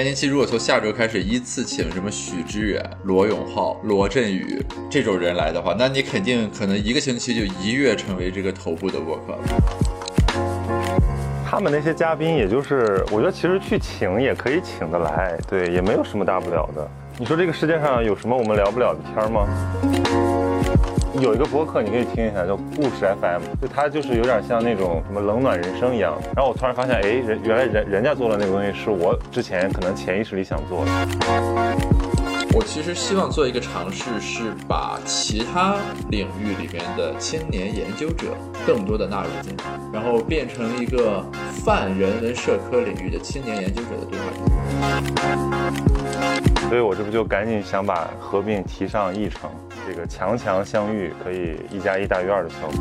闲宁期如果从下周开始依次请什么许知远、罗永浩、罗振宇这种人来的话，那你肯定可能一个星期就一跃成为这个头部的播客。他们那些嘉宾，也就是我觉得其实去请也可以请得来，对，也没有什么大不了的。你说这个世界上有什么我们聊不了的天吗？有一个博客你可以听一下，叫故事 FM，就它就是有点像那种什么冷暖人生一样。然后我突然发现，哎，人原来人人家做的那个东西是我之前可能潜意识里想做的。我其实希望做一个尝试，是把其他领域里面的青年研究者更多的纳入进来，然后变成一个泛人文社科领域的青年研究者的对话所以我这不就赶紧想把合并提上议程。这个强强相遇可以一加一大于二的效果。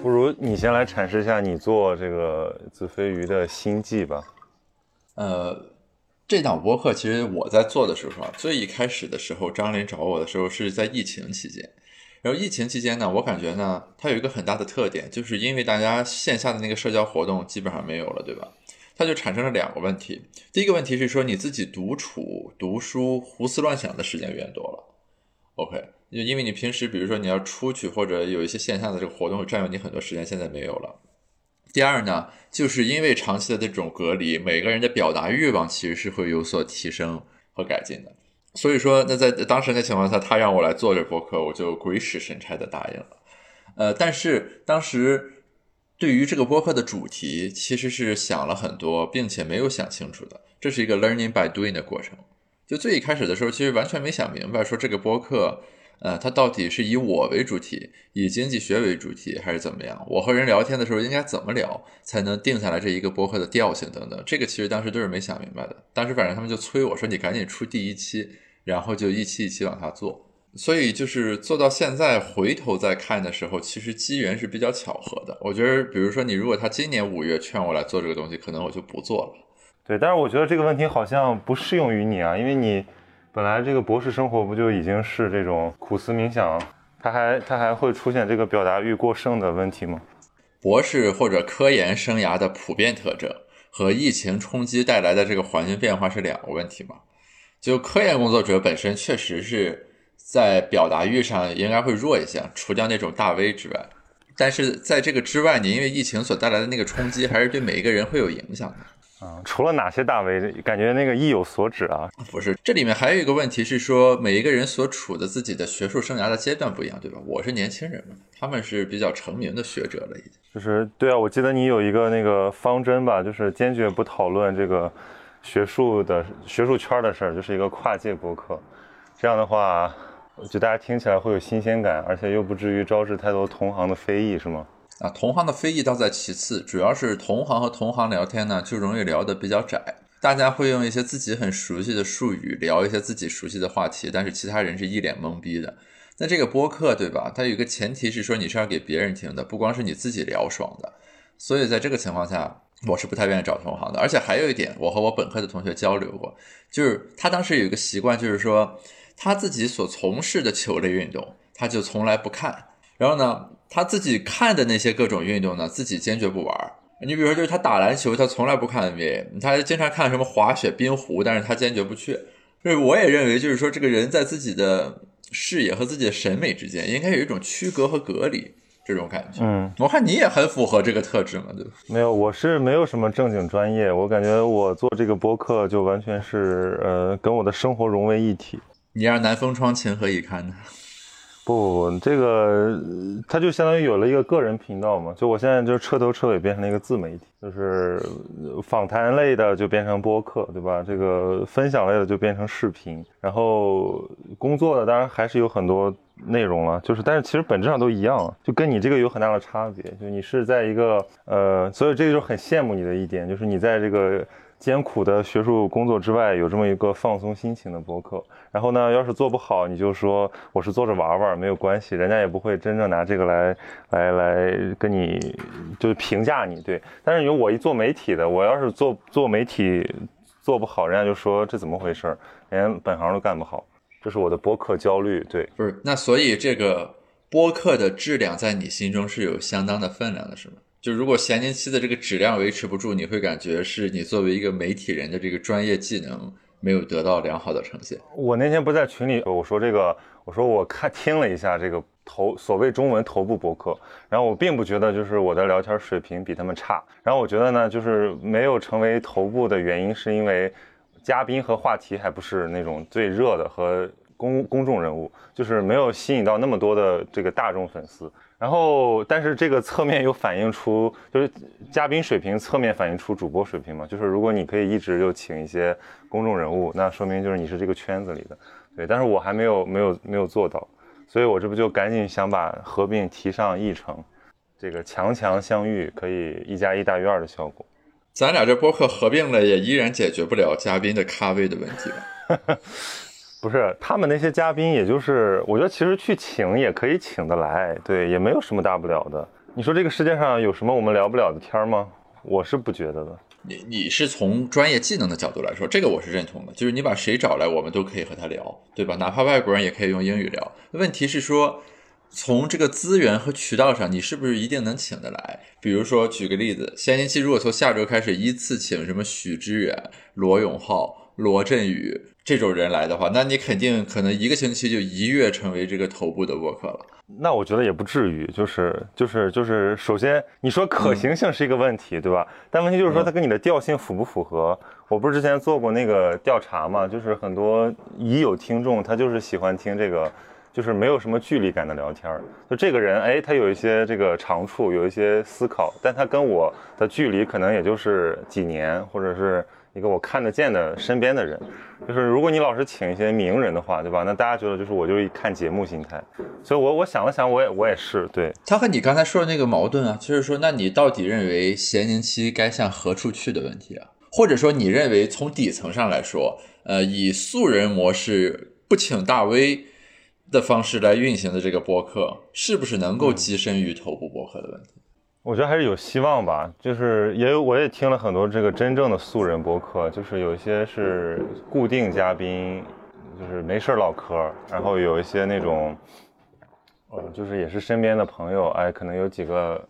不如你先来阐释一下你做这个子非鱼的心计吧。呃，这档播客其实我在做的时候啊，最一开始的时候，张林找我的时候是在疫情期间。然后疫情期间呢，我感觉呢，它有一个很大的特点，就是因为大家线下的那个社交活动基本上没有了，对吧？它就产生了两个问题。第一个问题是说你自己独处、读书、胡思乱想的时间变多了。OK，就因为你平时比如说你要出去或者有一些线下的这个活动会占用你很多时间，现在没有了。第二呢，就是因为长期的这种隔离，每个人的表达欲望其实是会有所提升和改进的。所以说，那在当时的情况下，他让我来做这播客，我就鬼使神差的答应了。呃，但是当时对于这个播客的主题，其实是想了很多，并且没有想清楚的。这是一个 learning by doing 的过程。就最一开始的时候，其实完全没想明白，说这个播客，呃，它到底是以我为主题，以经济学为主题，还是怎么样？我和人聊天的时候应该怎么聊，才能定下来这一个播客的调性等等。这个其实当时都是没想明白的。当时反正他们就催我说：“你赶紧出第一期。”然后就一期一期往下做，所以就是做到现在，回头再看的时候，其实机缘是比较巧合的。我觉得，比如说你如果他今年五月劝我来做这个东西，可能我就不做了。对，但是我觉得这个问题好像不适用于你啊，因为你本来这个博士生活不就已经是这种苦思冥想，他还他还会出现这个表达欲过剩的问题吗？博士或者科研生涯的普遍特征和疫情冲击带来的这个环境变化是两个问题嘛？就科研工作者本身确实是在表达欲上应该会弱一些，除掉那种大 V 之外，但是在这个之外，你因为疫情所带来的那个冲击，还是对每一个人会有影响的。啊，除了哪些大 V，感觉那个意有所指啊？不是，这里面还有一个问题是说，每一个人所处的自己的学术生涯的阶段不一样，对吧？我是年轻人嘛，他们是比较成名的学者了，已经。就是对啊，我记得你有一个那个方针吧，就是坚决不讨论这个。学术的学术圈的事儿，就是一个跨界博客，这样的话，就大家听起来会有新鲜感，而且又不至于招致太多同行的非议，是吗？啊，同行的非议倒在其次，主要是同行和同行聊天呢，就容易聊得比较窄，大家会用一些自己很熟悉的术语聊一些自己熟悉的话题，但是其他人是一脸懵逼的。那这个播客，对吧？它有一个前提是说你是要给别人听的，不光是你自己聊爽的，所以在这个情况下。我是不太愿意找同行的，而且还有一点，我和我本科的同学交流过，就是他当时有一个习惯，就是说他自己所从事的球类运动，他就从来不看。然后呢，他自己看的那些各种运动呢，自己坚决不玩。你比如说，就是他打篮球，他从来不看 NBA，他经常看什么滑雪、冰壶，但是他坚决不去。所以我也认为，就是说这个人在自己的视野和自己的审美之间，应该有一种区隔和隔离。这种感觉，嗯，我看你也很符合这个特质嘛，对吧？没有，我是没有什么正经专业，我感觉我做这个播客就完全是，呃，跟我的生活融为一体。你让南风窗情何以堪呢？不不不，这个它就相当于有了一个个人频道嘛，就我现在就彻头彻尾变成了一个自媒体，就是访谈类的就变成播客，对吧？这个分享类的就变成视频，然后工作的当然还是有很多内容了，就是但是其实本质上都一样，就跟你这个有很大的差别，就你是在一个呃，所以这个就很羡慕你的一点，就是你在这个。艰苦的学术工作之外，有这么一个放松心情的博客。然后呢，要是做不好，你就说我是做着玩玩，没有关系，人家也不会真正拿这个来来来跟你就是评价你。对，但是有我一做媒体的，我要是做做媒体做不好，人家就说这怎么回事，连本行都干不好。这是我的播客焦虑。对，不是，那所以这个播客的质量在你心中是有相当的分量的，是吗？就如果闲年期的这个质量维持不住，你会感觉是你作为一个媒体人的这个专业技能没有得到良好的呈现。我那天不在群里，我说这个，我说我看听了一下这个头所谓中文头部博客，然后我并不觉得就是我的聊天水平比他们差，然后我觉得呢，就是没有成为头部的原因是因为嘉宾和话题还不是那种最热的和公公众人物，就是没有吸引到那么多的这个大众粉丝。然后，但是这个侧面又反映出，就是嘉宾水平侧面反映出主播水平嘛。就是如果你可以一直就请一些公众人物，那说明就是你是这个圈子里的，对。但是我还没有没有没有做到，所以我这不就赶紧想把合并提上议程，这个强强相遇可以一加一大于二的效果。咱俩这播客合并了，也依然解决不了嘉宾的咖位的问题吧？不是他们那些嘉宾，也就是我觉得其实去请也可以请得来，对，也没有什么大不了的。你说这个世界上有什么我们聊不了的天吗？我是不觉得的。你你是从专业技能的角度来说，这个我是认同的，就是你把谁找来，我们都可以和他聊，对吧？哪怕外国人也可以用英语聊。问题是说，从这个资源和渠道上，你是不是一定能请得来？比如说举个例子，闲年期如果从下周开始依次请什么许知远、罗永浩、罗振宇。这种人来的话，那你肯定可能一个星期就一跃成为这个头部的播客了。那我觉得也不至于，就是就是就是，首先你说可行性是一个问题，对吧？但问题就是说它跟你的调性符不符合？我不是之前做过那个调查嘛，就是很多已有听众他就是喜欢听这个，就是没有什么距离感的聊天儿。就这个人，哎，他有一些这个长处，有一些思考，但他跟我的距离可能也就是几年，或者是。一个我看得见的身边的人，就是如果你老是请一些名人的话，对吧？那大家觉得就是我就是看节目心态，所以我我想了想，我也我也是对。他和你刚才说的那个矛盾啊，就是说，那你到底认为闲宁期该向何处去的问题啊？或者说，你认为从底层上来说，呃，以素人模式不请大 V 的方式来运行的这个播客，是不是能够跻身于头部播客的问题？我觉得还是有希望吧，就是也有我也听了很多这个真正的素人播客，就是有一些是固定嘉宾，就是没事唠嗑，然后有一些那种，呃，就是也是身边的朋友，哎，可能有几个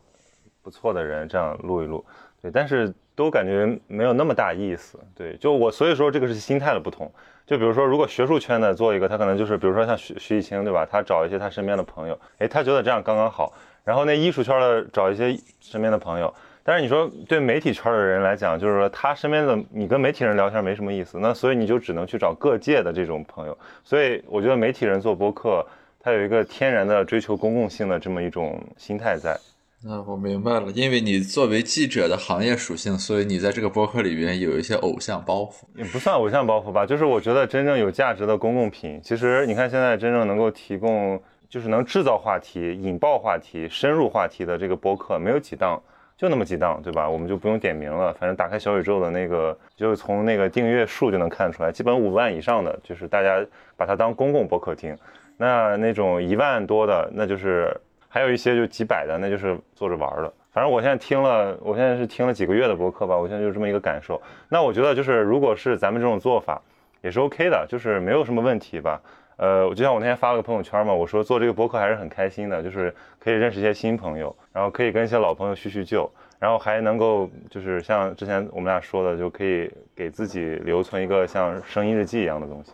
不错的人这样录一录，对，但是都感觉没有那么大意思，对，就我所以说这个是心态的不同，就比如说如果学术圈的做一个，他可能就是比如说像徐徐艺清对吧，他找一些他身边的朋友，哎，他觉得这样刚刚好。然后那艺术圈的找一些身边的朋友，但是你说对媒体圈的人来讲，就是说他身边的你跟媒体人聊天没什么意思，那所以你就只能去找各界的这种朋友。所以我觉得媒体人做播客，他有一个天然的追求公共性的这么一种心态在。那我明白了，因为你作为记者的行业属性，所以你在这个播客里边有一些偶像包袱，也不算偶像包袱吧，就是我觉得真正有价值的公共品，其实你看现在真正能够提供。就是能制造话题、引爆话题、深入话题的这个播客没有几档，就那么几档，对吧？我们就不用点名了，反正打开小宇宙的那个，就从那个订阅数就能看出来，基本五万以上的，就是大家把它当公共播客听。那那种一万多的，那就是还有一些就几百的，那就是坐着玩的。反正我现在听了，我现在是听了几个月的播客吧，我现在就这么一个感受。那我觉得就是，如果是咱们这种做法，也是 OK 的，就是没有什么问题吧。呃，就像我那天发了个朋友圈嘛，我说做这个博客还是很开心的，就是可以认识一些新朋友，然后可以跟一些老朋友叙叙旧，然后还能够就是像之前我们俩说的，就可以给自己留存一个像声音日记一样的东西，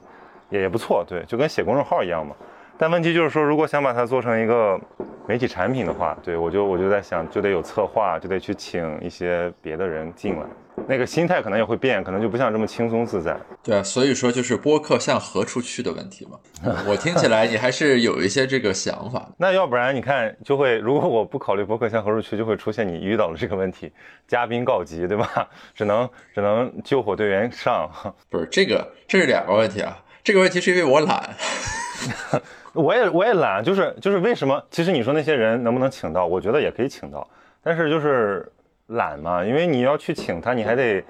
也也不错，对，就跟写公众号一样嘛。但问题就是说，如果想把它做成一个媒体产品的话，对我就我就在想，就得有策划，就得去请一些别的人进来。那个心态可能也会变，可能就不像这么轻松自在。对啊，所以说就是播客向何处去的问题嘛。我听起来你还是有一些这个想法。那要不然你看，就会如果我不考虑播客向何处去，就会出现你遇到了这个问题，嘉宾告急，对吧？只能只能救火队员上。不是这个，这是两个问题啊。这个问题是因为我懒，我也我也懒，就是就是为什么？其实你说那些人能不能请到？我觉得也可以请到，但是就是。懒嘛，因为你要去请他，你还得，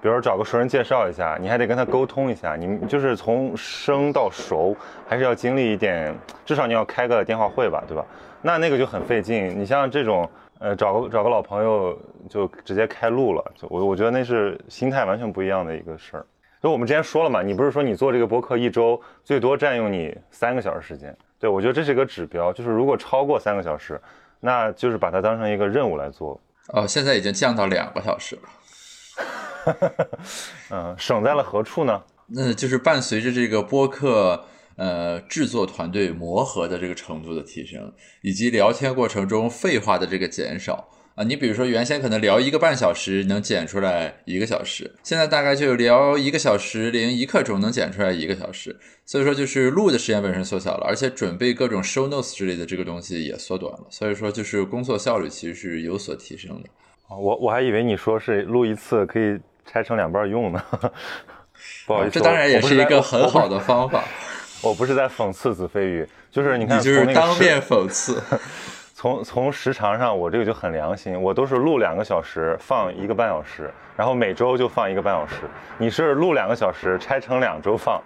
比如找个熟人介绍一下，你还得跟他沟通一下，你就是从生到熟，还是要经历一点，至少你要开个电话会吧，对吧？那那个就很费劲。你像这种，呃，找个找个老朋友就直接开录了，就我我觉得那是心态完全不一样的一个事儿。就我们之前说了嘛，你不是说你做这个播客一周最多占用你三个小时时间？对我觉得这是一个指标，就是如果超过三个小时，那就是把它当成一个任务来做。哦，现在已经降到两个小时了。嗯，省在了何处呢？那就是伴随着这个播客呃制作团队磨合的这个程度的提升，以及聊天过程中废话的这个减少。啊，你比如说原先可能聊一个半小时能剪出来一个小时，现在大概就聊一个小时零一刻钟能剪出来一个小时，所以说就是录的时间本身缩小了，而且准备各种 show notes 之类的这个东西也缩短了，所以说就是工作效率其实是有所提升的。我我还以为你说是录一次可以拆成两半用呢，不好意思，这当然也是一个很好的方法。我不是在讽刺子非鱼，就是你看，你就是当面讽刺。从从时长上，我这个就很良心，我都是录两个小时，放一个半小时，然后每周就放一个半小时。你是录两个小时，拆成两周放，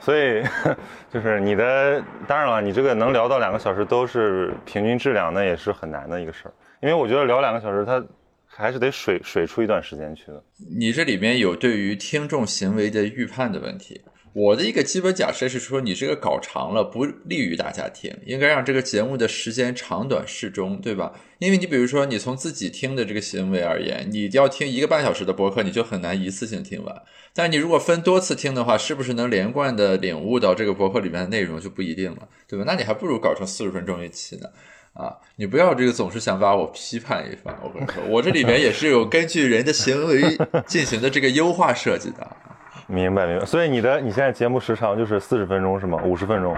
所以 就是你的，当然了，你这个能聊到两个小时都是平均质量，那也是很难的一个事儿。因为我觉得聊两个小时，它还是得水水出一段时间去的。你这里面有对于听众行为的预判的问题。我的一个基本假设是说，你这个搞长了不利于大家听，应该让这个节目的时间长短适中，对吧？因为你比如说，你从自己听的这个行为而言，你要听一个半小时的播客，你就很难一次性听完。但你如果分多次听的话，是不是能连贯的领悟到这个播客里面的内容就不一定了，对吧？那你还不如搞成四十分钟一期呢。啊，你不要这个总是想把我批判一番。我跟你说，我这里面也是有根据人的行为进行的这个优化设计的。明白明白，所以你的你现在节目时长就是四十分钟是吗？五十分钟？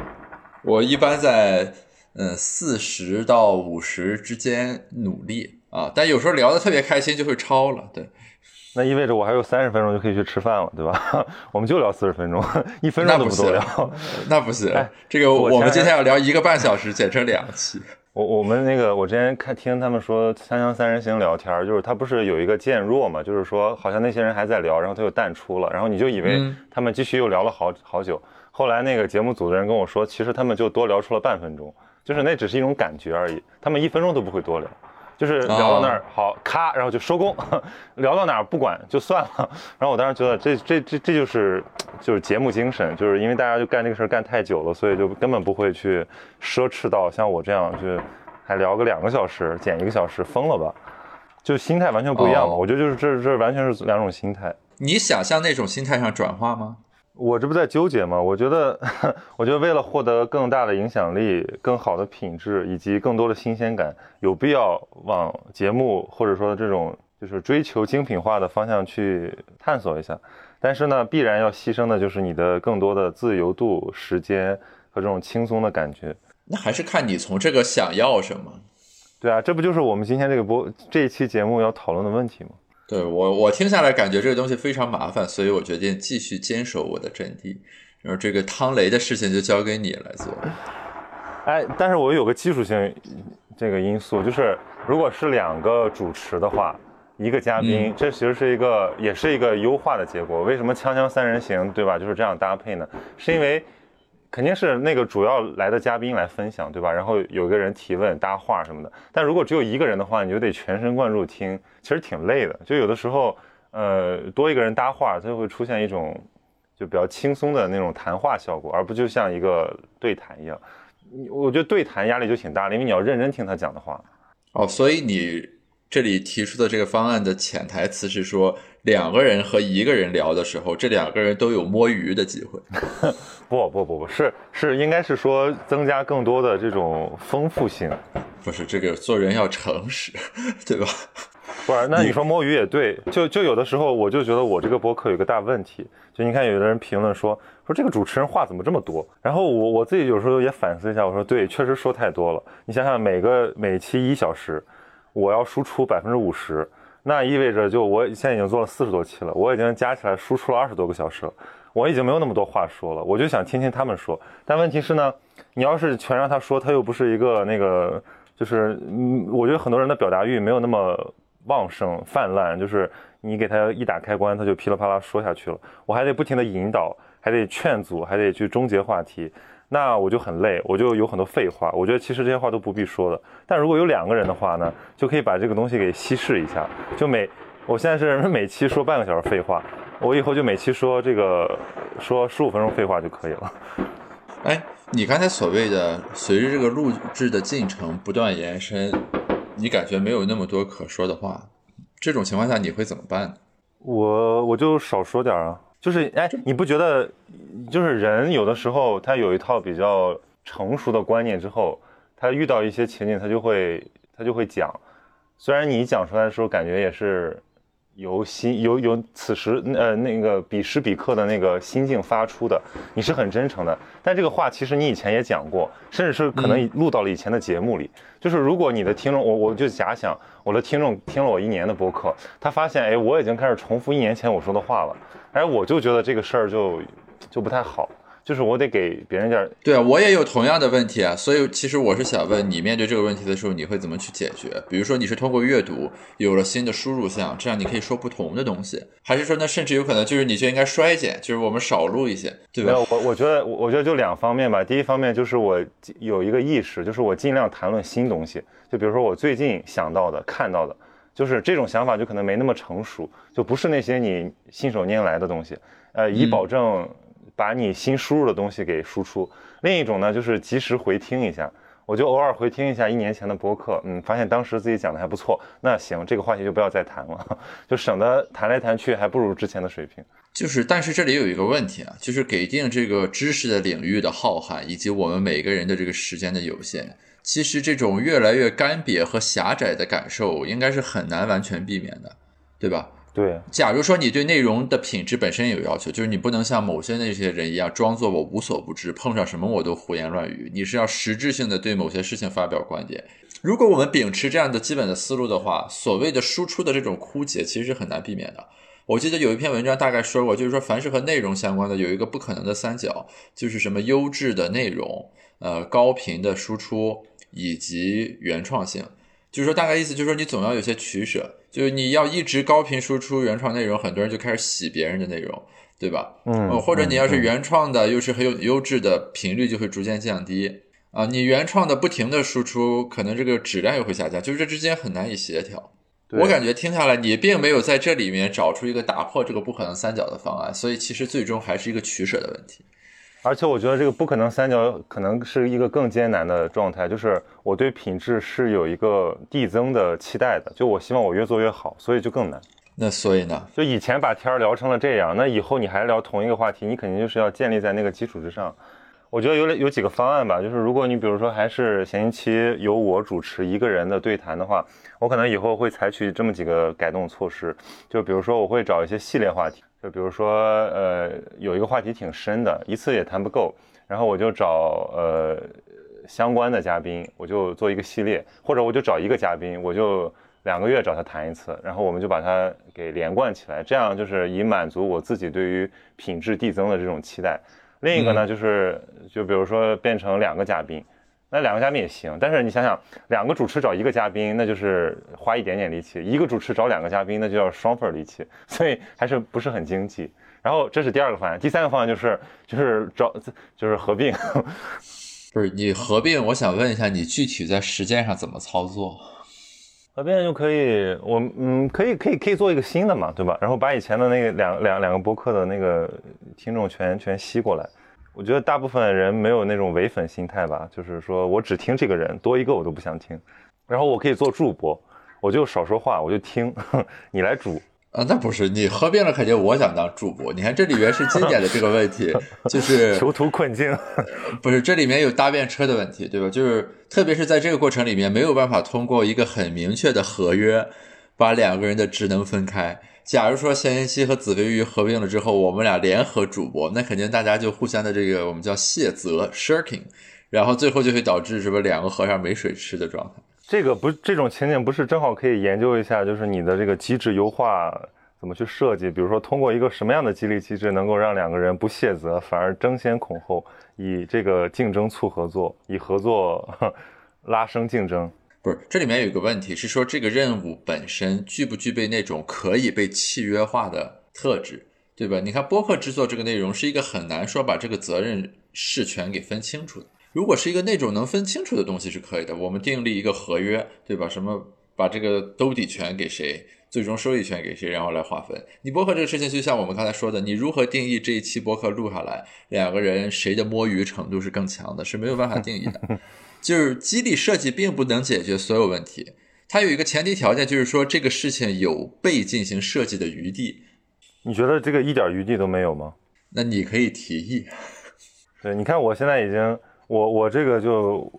我一般在嗯四十到五十之间努力啊，但有时候聊的特别开心就会超了。对，那意味着我还有三十分钟就可以去吃饭了，对吧？我们就聊四十分钟，一分钟都不多聊。那不行，这个我们今天要聊一个半小时，简称两期。我我们那个，我之前看听他们说《锵锵三人行》聊天，就是他不是有一个渐弱嘛，就是说好像那些人还在聊，然后他又淡出了，然后你就以为他们继续又聊了好好久。后来那个节目组的人跟我说，其实他们就多聊出了半分钟，就是那只是一种感觉而已，他们一分钟都不会多聊。就是聊到那儿好咔，然后就收工，聊到哪儿不管就算了。然后我当时觉得这这这这就是就是节目精神，就是因为大家就干这个事儿干太久了，所以就根本不会去奢侈到像我这样就还聊个两个小时，剪一个小时，疯了吧？就心态完全不一样嘛。我觉得就是这这完全是两种心态。你想向那种心态上转化吗？我这不在纠结吗？我觉得，我觉得为了获得更大的影响力、更好的品质以及更多的新鲜感，有必要往节目或者说这种就是追求精品化的方向去探索一下。但是呢，必然要牺牲的就是你的更多的自由度、时间和这种轻松的感觉。那还是看你从这个想要什么。对啊，这不就是我们今天这个播这一期节目要讨论的问题吗？对我，我听下来感觉这个东西非常麻烦，所以我决定继续坚守我的阵地。然后这个汤雷的事情就交给你来做。哎，但是我有个技术性这个因素，就是如果是两个主持的话，一个嘉宾，这其实是一个也是一个优化的结果。为什么锵锵三人行，对吧？就是这样搭配呢？是因为。肯定是那个主要来的嘉宾来分享，对吧？然后有个人提问搭话什么的。但如果只有一个人的话，你就得全神贯注听，其实挺累的。就有的时候，呃，多一个人搭话，它就会出现一种就比较轻松的那种谈话效果，而不就像一个对谈一样。我觉得对谈压力就挺大的，因为你要认真听他讲的话。哦，所以你这里提出的这个方案的潜台词是说。两个人和一个人聊的时候，这两个人都有摸鱼的机会。不不不不是是应该是说增加更多的这种丰富性。不是这个做人要诚实，对吧？不是，那你说摸鱼也对。就就有的时候我就觉得我这个播客有个大问题。就你看有的人评论说说这个主持人话怎么这么多？然后我我自己有时候也反思一下，我说对，确实说太多了。你想想每个每期一小时，我要输出百分之五十。那意味着，就我现在已经做了四十多期了，我已经加起来输出了二十多个小时了，我已经没有那么多话说了，我就想听听他们说。但问题是呢，你要是全让他说，他又不是一个那个，就是嗯，我觉得很多人的表达欲没有那么旺盛泛滥，就是你给他一打开关，他就噼里啪啦说下去了，我还得不停的引导，还得劝阻，还得去终结话题。那我就很累，我就有很多废话。我觉得其实这些话都不必说的。但如果有两个人的话呢，就可以把这个东西给稀释一下。就每，我现在是每期说半个小时废话，我以后就每期说这个说十五分钟废话就可以了。哎，你刚才所谓的随着这个录制的进程不断延伸，你感觉没有那么多可说的话，这种情况下你会怎么办？我我就少说点啊，就是哎，你不觉得就是人有的时候他有一套比较成熟的观念之后，他遇到一些情景他就会他就会讲，虽然你讲出来的时候感觉也是。由心由由此时呃那个彼时彼刻的那个心境发出的，你是很真诚的。但这个话其实你以前也讲过，甚至是可能录到了以前的节目里。就是如果你的听众，我我就假想我的听众听了我一年的播客，他发现哎我已经开始重复一年前我说的话了，哎我就觉得这个事儿就就不太好。就是我得给别人点对啊，我也有同样的问题啊，所以其实我是想问你，面对这个问题的时候，你会怎么去解决？比如说你是通过阅读有了新的输入项，这样你可以说不同的东西，还是说那甚至有可能就是你就应该衰减，就是我们少录一些，对吧？我我觉得我觉得就两方面吧，第一方面就是我有一个意识，就是我尽量谈论新东西，就比如说我最近想到的、看到的，就是这种想法就可能没那么成熟，就不是那些你信手拈来的东西，呃，以保证。把你新输入的东西给输出。另一种呢，就是及时回听一下。我就偶尔回听一下一年前的播客，嗯，发现当时自己讲的还不错。那行，这个话题就不要再谈了，就省得谈来谈去还不如之前的水平。就是，但是这里有一个问题啊，就是给定这个知识的领域的浩瀚，以及我们每个人的这个时间的有限，其实这种越来越干瘪和狭窄的感受，应该是很难完全避免的，对吧？对，假如说你对内容的品质本身有要求，就是你不能像某些那些人一样装作我无所不知，碰上什么我都胡言乱语。你是要实质性的对某些事情发表观点。如果我们秉持这样的基本的思路的话，所谓的输出的这种枯竭其实是很难避免的。我记得有一篇文章大概说过，就是说凡是和内容相关的有一个不可能的三角，就是什么优质的内容、呃高频的输出以及原创性。就是说大概意思就是说你总要有些取舍。就是你要一直高频输出原创内容，很多人就开始洗别人的内容，对吧？嗯，或者你要是原创的，又是很有优质的，频率就会逐渐降低啊。你原创的不停的输出，可能这个质量又会下降，就是这之间很难以协调。我感觉听下来，你并没有在这里面找出一个打破这个不可能三角的方案，所以其实最终还是一个取舍的问题。而且我觉得这个不可能三角可能是一个更艰难的状态，就是我对品质是有一个递增的期待的，就我希望我越做越好，所以就更难。那所以呢？就以前把天儿聊成了这样，那以后你还聊同一个话题，你肯定就是要建立在那个基础之上。我觉得有有几个方案吧，就是如果你比如说还是前期由我主持一个人的对谈的话，我可能以后会采取这么几个改动措施，就比如说我会找一些系列话题。就比如说，呃，有一个话题挺深的，一次也谈不够，然后我就找呃相关的嘉宾，我就做一个系列，或者我就找一个嘉宾，我就两个月找他谈一次，然后我们就把它给连贯起来，这样就是以满足我自己对于品质递增的这种期待。另一个呢，就是就比如说变成两个嘉宾。那两个嘉宾也行，但是你想想，两个主持找一个嘉宾，那就是花一点点力气；一个主持找两个嘉宾，那就要双份力气，所以还是不是很经济。然后这是第二个方案，第三个方案就是就是找就是合并。不是你合并，我想问一下，你具体在实践上怎么操作？合并就可以，我嗯可以可以可以做一个新的嘛，对吧？然后把以前的那个两两两个播客的那个听众全全吸过来。我觉得大部分人没有那种唯粉心态吧，就是说我只听这个人，多一个我都不想听。然后我可以做助播，我就少说话，我就听，你来主啊。那不是你合并了，肯定我想当助播。你看这里面是经典的这个问题，就 是囚徒困境。不是这里面有搭便车的问题，对吧？就是特别是在这个过程里面，没有办法通过一个很明确的合约，把两个人的职能分开。假如说咸鱼和紫飞鱼合并了之后，我们俩联合主播，那肯定大家就互相的这个我们叫卸责 shirking，然后最后就会导致什么两个和尚没水吃的状态。这个不这种情景不是正好可以研究一下，就是你的这个机制优化怎么去设计？比如说通过一个什么样的激励机制，能够让两个人不卸责，反而争先恐后，以这个竞争促合作，以合作 拉升竞争。不是，这里面有个问题是说，这个任务本身具不具备那种可以被契约化的特质，对吧？你看播客制作这个内容是一个很难说把这个责任事权给分清楚的。如果是一个那种能分清楚的东西是可以的，我们订立一个合约，对吧？什么把这个兜底权给谁，最终收益权给谁，然后来划分。你播客这个事情，就像我们刚才说的，你如何定义这一期播客录下来，两个人谁的摸鱼程度是更强的，是没有办法定义的。就是激励设计并不能解决所有问题，它有一个前提条件，就是说这个事情有被进行设计的余地。你觉得这个一点余地都没有吗？那你可以提议。对，你看我现在已经，我我这个就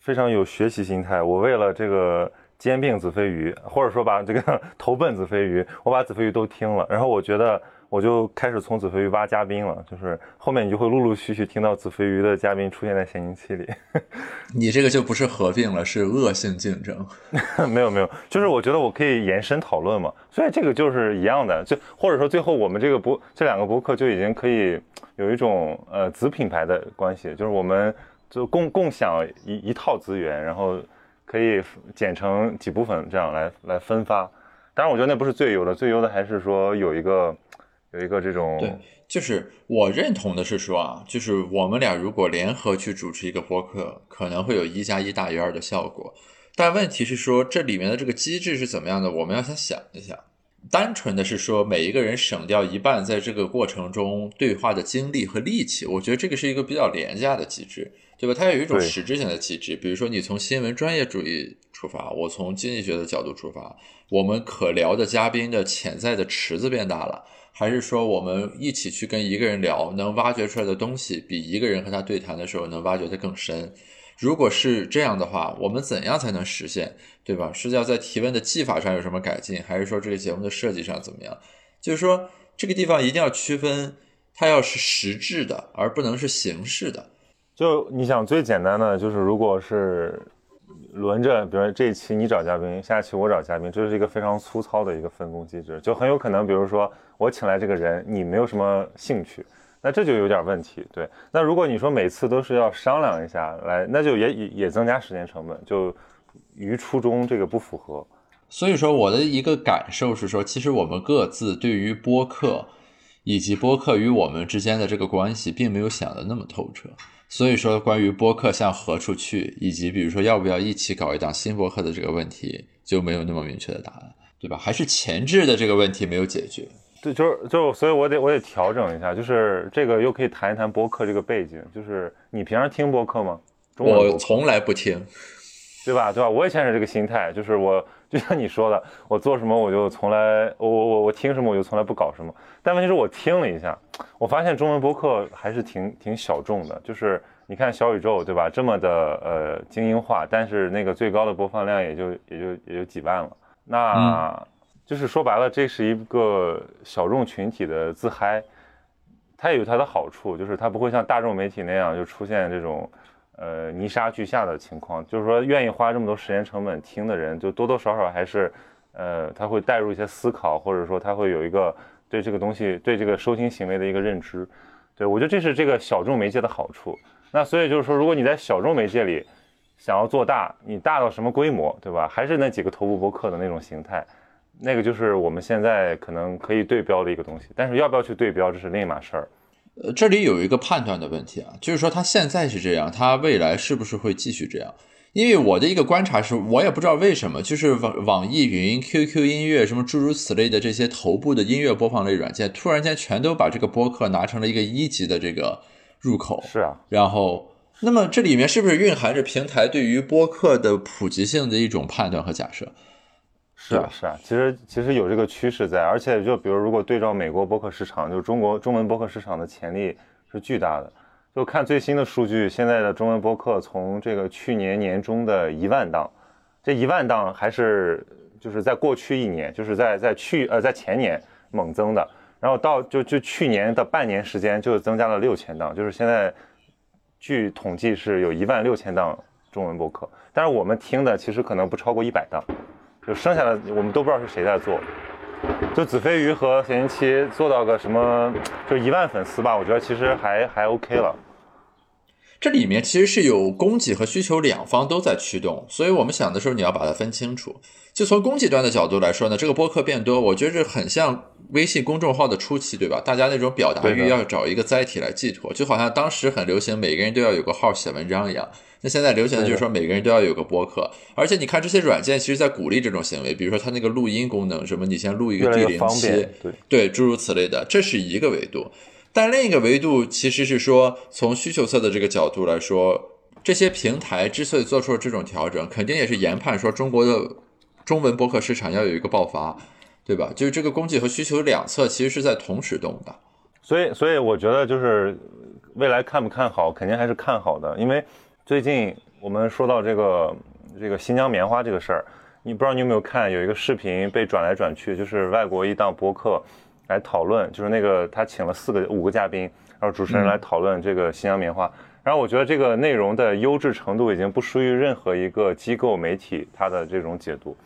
非常有学习心态，我为了这个。兼并子非鱼，或者说把这个 投奔子非鱼，我把子非鱼都听了，然后我觉得我就开始从子非鱼挖嘉宾了，就是后面你就会陆陆续续听到子非鱼的嘉宾出现在闲宁期里。你这个就不是合并了，是恶性竞争。没有没有，就是我觉得我可以延伸讨论嘛，所以这个就是一样的，就或者说最后我们这个博这两个博客就已经可以有一种呃子品牌的关系，就是我们就共共享一一套资源，然后。可以剪成几部分，这样来来分发。当然，我觉得那不是最优的，最优的还是说有一个有一个这种。对，就是我认同的是说啊，就是我们俩如果联合去主持一个播客，可能会有一加一大于二的效果。但问题是说，这里面的这个机制是怎么样的？我们要先想一下。单纯的是说，每一个人省掉一半在这个过程中对话的精力和力气，我觉得这个是一个比较廉价的机制。对吧？它有一种实质性的机制，比如说你从新闻专业主义出发，我从经济学的角度出发，我们可聊的嘉宾的潜在的池子变大了，还是说我们一起去跟一个人聊，能挖掘出来的东西比一个人和他对谈的时候能挖掘的更深？如果是这样的话，我们怎样才能实现？对吧？是要在提问的技法上有什么改进，还是说这个节目的设计上怎么样？就是说这个地方一定要区分，它要是实质的，而不能是形式的。就你想最简单的就是，如果是轮着，比如说这一期你找嘉宾，下一期我找嘉宾，这是一个非常粗糙的一个分工机制，就很有可能，比如说我请来这个人，你没有什么兴趣，那这就有点问题。对，那如果你说每次都是要商量一下来，那就也也也增加时间成本，就与初衷这个不符合。所以说我的一个感受是说，其实我们各自对于播客以及播客与我们之间的这个关系，并没有想的那么透彻。所以说，关于播客向何处去，以及比如说要不要一起搞一档新播客的这个问题，就没有那么明确的答案，对吧？还是前置的这个问题没有解决。对，就是就，所以我得我得调整一下，就是这个又可以谈一谈播客这个背景，就是你平常听播客吗？我从来不听，对吧？对吧？我以前是这个心态，就是我就像你说的，我做什么我就从来我我我我听什么我就从来不搞什么。但问题是我听了一下，我发现中文播客还是挺挺小众的。就是你看小宇宙，对吧？这么的呃精英化，但是那个最高的播放量也就也就也就几万了。那就是说白了，这是一个小众群体的自嗨，它也有它的好处，就是它不会像大众媒体那样就出现这种呃泥沙俱下的情况。就是说，愿意花这么多时间成本听的人，就多多少少还是呃他会带入一些思考，或者说他会有一个。对这个东西，对这个收听行为的一个认知，对我觉得这是这个小众媒介的好处。那所以就是说，如果你在小众媒介里想要做大，你大到什么规模，对吧？还是那几个头部博客的那种形态，那个就是我们现在可能可以对标的一个东西。但是要不要去对标，这是另一码事儿。呃，这里有一个判断的问题啊，就是说它现在是这样，它未来是不是会继续这样？因为我的一个观察是，我也不知道为什么，就是网网易云、QQ 音乐什么诸如此类的这些头部的音乐播放类软件，突然间全都把这个播客拿成了一个一级的这个入口。是啊，然后，那么这里面是不是蕴含着平台对于播客的普及性的一种判断和假设？是啊，是啊，其实其实有这个趋势在，而且就比如如果对照美国博客市场，就是中国中文博客市场的潜力是巨大的。就看最新的数据，现在的中文博客从这个去年年中的一万档，这一万档还是就是在过去一年，就是在在去呃在前年猛增的，然后到就就去年的半年时间就增加了六千档，就是现在据统计是有一万六千档中文博客，但是我们听的其实可能不超过一百档，就剩下的我们都不知道是谁在做。就子非鱼和咸宁七做到个什么，就一万粉丝吧，我觉得其实还还 OK 了。这里面其实是有供给和需求两方都在驱动，所以我们想的时候你要把它分清楚。就从供给端的角度来说呢，这个播客变多，我觉得很像微信公众号的初期，对吧？大家那种表达欲要找一个载体来寄托，就好像当时很流行每个人都要有个号写文章一样。那现在流行的就是说每个人都要有个播客，而且你看这些软件其实在鼓励这种行为，比如说它那个录音功能，什么你先录一个 D 零七，对对，诸如此类的，这是一个维度。但另一个维度其实是说，从需求侧的这个角度来说，这些平台之所以做出了这种调整，肯定也是研判说中国的中文播客市场要有一个爆发，对吧？就是这个供给和需求两侧其实是在同时动的。所以，所以我觉得就是未来看不看好，肯定还是看好的。因为最近我们说到这个这个新疆棉花这个事儿，你不知道你有没有看，有一个视频被转来转去，就是外国一档播客。来讨论，就是那个他请了四个、五个嘉宾，然后主持人来讨论这个新疆棉花。然后我觉得这个内容的优质程度已经不输于任何一个机构媒体它的这种解读。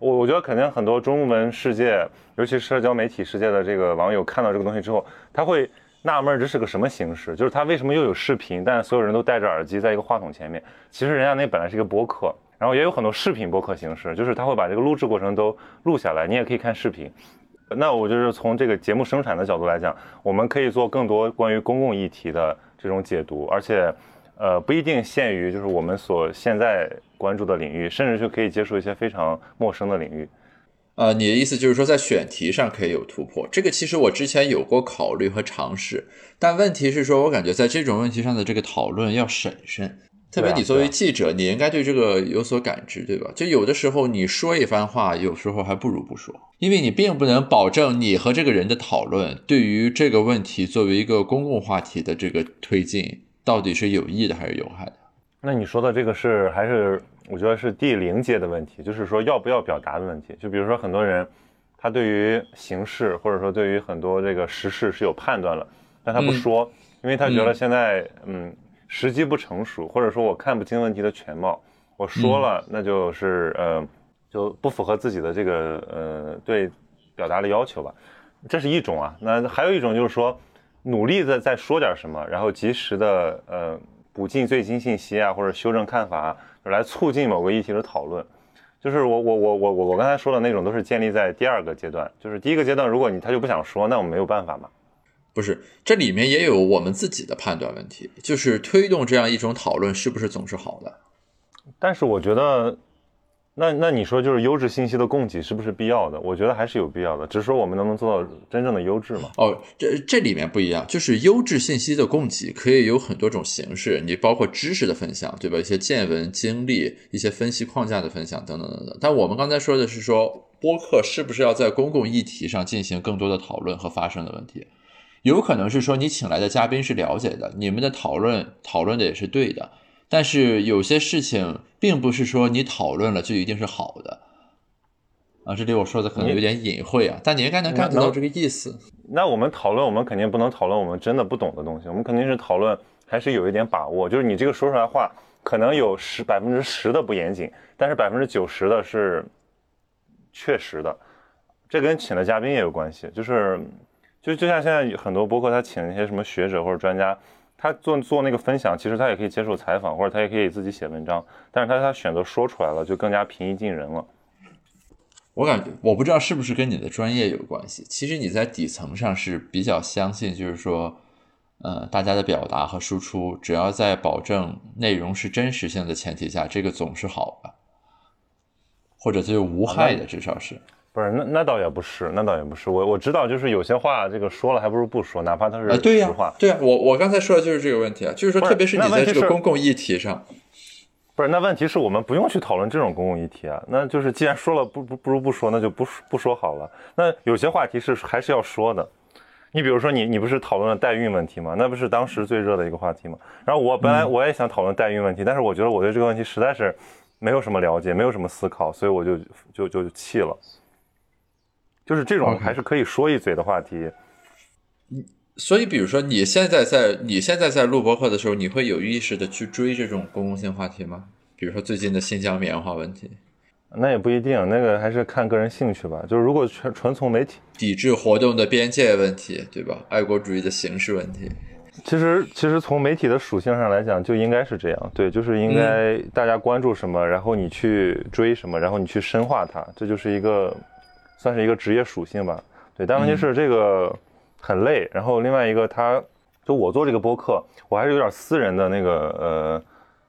我我觉得肯定很多中文世界，尤其社交媒体世界的这个网友看到这个东西之后，他会纳闷这是个什么形式？就是他为什么又有视频，但所有人都戴着耳机在一个话筒前面？其实人家那本来是一个播客，然后也有很多视频播客形式，就是他会把这个录制过程都录下来，你也可以看视频。那我就是从这个节目生产的角度来讲，我们可以做更多关于公共议题的这种解读，而且，呃，不一定限于就是我们所现在关注的领域，甚至就可以接触一些非常陌生的领域。呃，你的意思就是说在选题上可以有突破？这个其实我之前有过考虑和尝试，但问题是说我感觉在这种问题上的这个讨论要审慎。特别你作为记者，你应该对这个有所感知，对吧？就有的时候你说一番话，有时候还不如不说，因为你并不能保证你和这个人的讨论对于这个问题作为一个公共话题的这个推进到底是有益的还是有害的。那你说的这个是还是我觉得是第零阶的问题，就是说要不要表达的问题。就比如说很多人他对于形式或者说对于很多这个时事是有判断了，但他不说，因为他觉得现在嗯。时机不成熟，或者说我看不清问题的全貌，我说了，那就是呃，就不符合自己的这个呃对表达的要求吧，这是一种啊。那还有一种就是说，努力的再说点什么，然后及时的呃补进最新信息啊，或者修正看法，来促进某个议题的讨论。就是我我我我我我刚才说的那种，都是建立在第二个阶段。就是第一个阶段，如果你他就不想说，那我们没有办法嘛。不是，这里面也有我们自己的判断问题，就是推动这样一种讨论是不是总是好的？但是我觉得，那那你说就是优质信息的供给是不是必要的？我觉得还是有必要的，只是说我们能不能做到真正的优质嘛？哦，这这里面不一样，就是优质信息的供给可以有很多种形式，你包括知识的分享，对吧？一些见闻、经历、一些分析框架的分享等等等等。但我们刚才说的是说，播客是不是要在公共议题上进行更多的讨论和发声的问题？有可能是说你请来的嘉宾是了解的，你们的讨论讨论的也是对的，但是有些事情并不是说你讨论了就一定是好的啊。这里我说的可能有点隐晦啊，但你应该能 get 到这个意思。那我们讨论，我们肯定不能讨论我们真的不懂的东西，我们肯定是讨论还是有一点把握，就是你这个说出来话可能有十百分之十的不严谨，但是百分之九十的是确实的。这跟请的嘉宾也有关系，就是。就就像现在很多博客，他请一些什么学者或者专家，他做做那个分享，其实他也可以接受采访，或者他也可以自己写文章，但是他他选择说出来了，就更加平易近人了。我感觉我不知道是不是跟你的专业有关系，其实你在底层上是比较相信，就是说，呃，大家的表达和输出，只要在保证内容是真实性的前提下，这个总是好的，或者就是无害的，至少是。不是，那那倒也不是，那倒也不是。我我知道，就是有些话，这个说了还不如不说，哪怕它是实话。对呀，我我刚才说的就是这个问题啊，就是说，特别是你在这个公共议题上，不是，那问题是我们不用去讨论这种公共议题啊。那就是既然说了不不不如不说，那就不不说好了。那有些话题是还是要说的。你比如说，你你不是讨论了代孕问题吗？那不是当时最热的一个话题吗？然后我本来我也想讨论代孕问题，但是我觉得我对这个问题实在是没有什么了解，没有什么思考，所以我就就就弃了。就是这种还是可以说一嘴的话题，所以比如说你现在在你现在在录播客的时候，你会有意识的去追这种公共性话题吗？比如说最近的新疆棉花问题，那也不一定，那个还是看个人兴趣吧。就是如果纯纯从媒体抵制活动的边界问题，对吧？爱国主义的形式问题，其实其实从媒体的属性上来讲，就应该是这样，对，就是应该大家关注什么，然后你去追什么，然后你去深化它，这就是一个。算是一个职业属性吧，对，但问题是这个很累。然后另外一个，他就我做这个播客，我还是有点私人的那个呃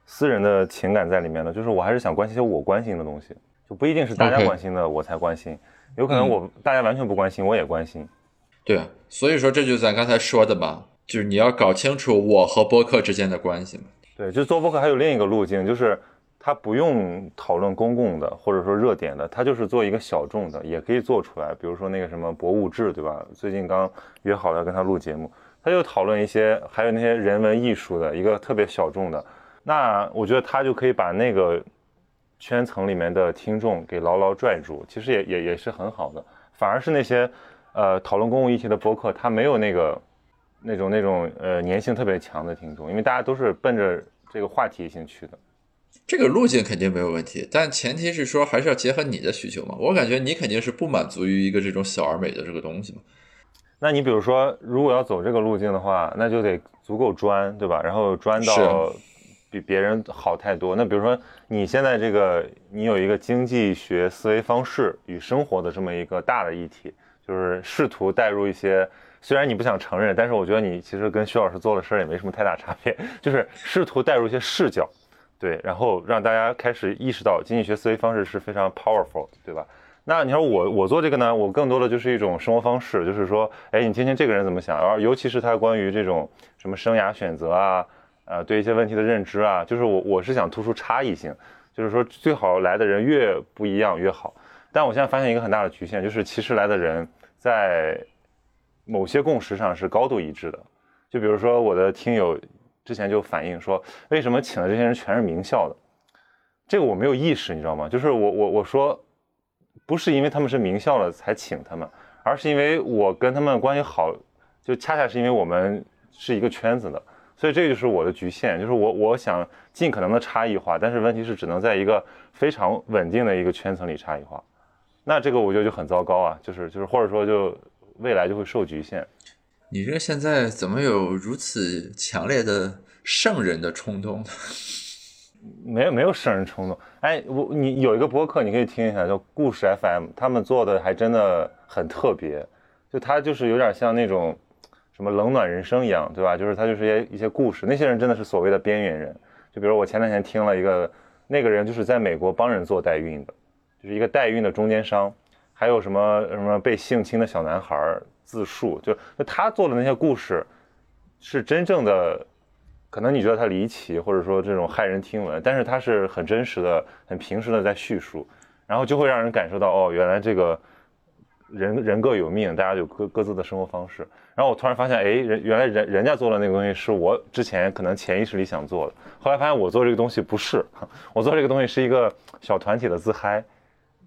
私人的情感在里面的，就是我还是想关心些我关心的东西，就不一定是大家关心的我才关心，有可能我大家完全不关心我也关心。对啊，所以说这就是咱刚才说的吧，就是你要搞清楚我和播客之间的关系嘛。对，就做播客还有另一个路径，就是他不用讨论公共的或者说热点的，他就是做一个小众的，也可以做出来。比如说那个什么博物志，对吧？最近刚约好了要跟他录节目，他就讨论一些，还有那些人文艺术的一个特别小众的。那我觉得他就可以把那个圈层里面的听众给牢牢拽住，其实也也也是很好的。反而是那些呃讨论公共议题的博客，他没有那个。那种那种呃粘性特别强的听众，因为大家都是奔着这个话题性去的，这个路径肯定没有问题，但前提是说还是要结合你的需求嘛。我感觉你肯定是不满足于一个这种小而美的这个东西嘛。那你比如说，如果要走这个路径的话，那就得足够专，对吧？然后专到比别人好太多。那比如说你现在这个，你有一个经济学思维方式与生活的这么一个大的议题，就是试图带入一些。虽然你不想承认，但是我觉得你其实跟徐老师做的事儿也没什么太大差别，就是试图带入一些视角，对，然后让大家开始意识到经济学思维方式是非常 powerful，对吧？那你说我我做这个呢，我更多的就是一种生活方式，就是说，哎，你听听这个人怎么想，然后尤其是他关于这种什么生涯选择啊，呃，对一些问题的认知啊，就是我我是想突出差异性，就是说最好来的人越不一样越好。但我现在发现一个很大的局限，就是其实来的人在。某些共识上是高度一致的，就比如说我的听友之前就反映说，为什么请的这些人全是名校的？这个我没有意识，你知道吗？就是我我我说，不是因为他们是名校了才请他们，而是因为我跟他们关系好，就恰恰是因为我们是一个圈子的，所以这就是我的局限，就是我我想尽可能的差异化，但是问题是只能在一个非常稳定的一个圈层里差异化，那这个我觉得就很糟糕啊，就是就是或者说就。未来就会受局限。你这现在怎么有如此强烈的圣人的冲动呢？没有没有圣人冲动。哎，我你有一个播客，你可以听一下，叫故事 FM，他们做的还真的很特别。就他就是有点像那种什么冷暖人生一样，对吧？就是他就是一些一些故事。那些人真的是所谓的边缘人。就比如我前两天听了一个，那个人就是在美国帮人做代孕的，就是一个代孕的中间商。还有什么什么被性侵的小男孩自述，就那他做的那些故事，是真正的，可能你觉得他离奇，或者说这种骇人听闻，但是他是很真实的、很平实的在叙述，然后就会让人感受到，哦，原来这个人人各有命，大家有各各自的生活方式。然后我突然发现，哎，人原来人人家做的那个东西是我之前可能潜意识里想做的，后来发现我做这个东西不是，我做这个东西是一个小团体的自嗨。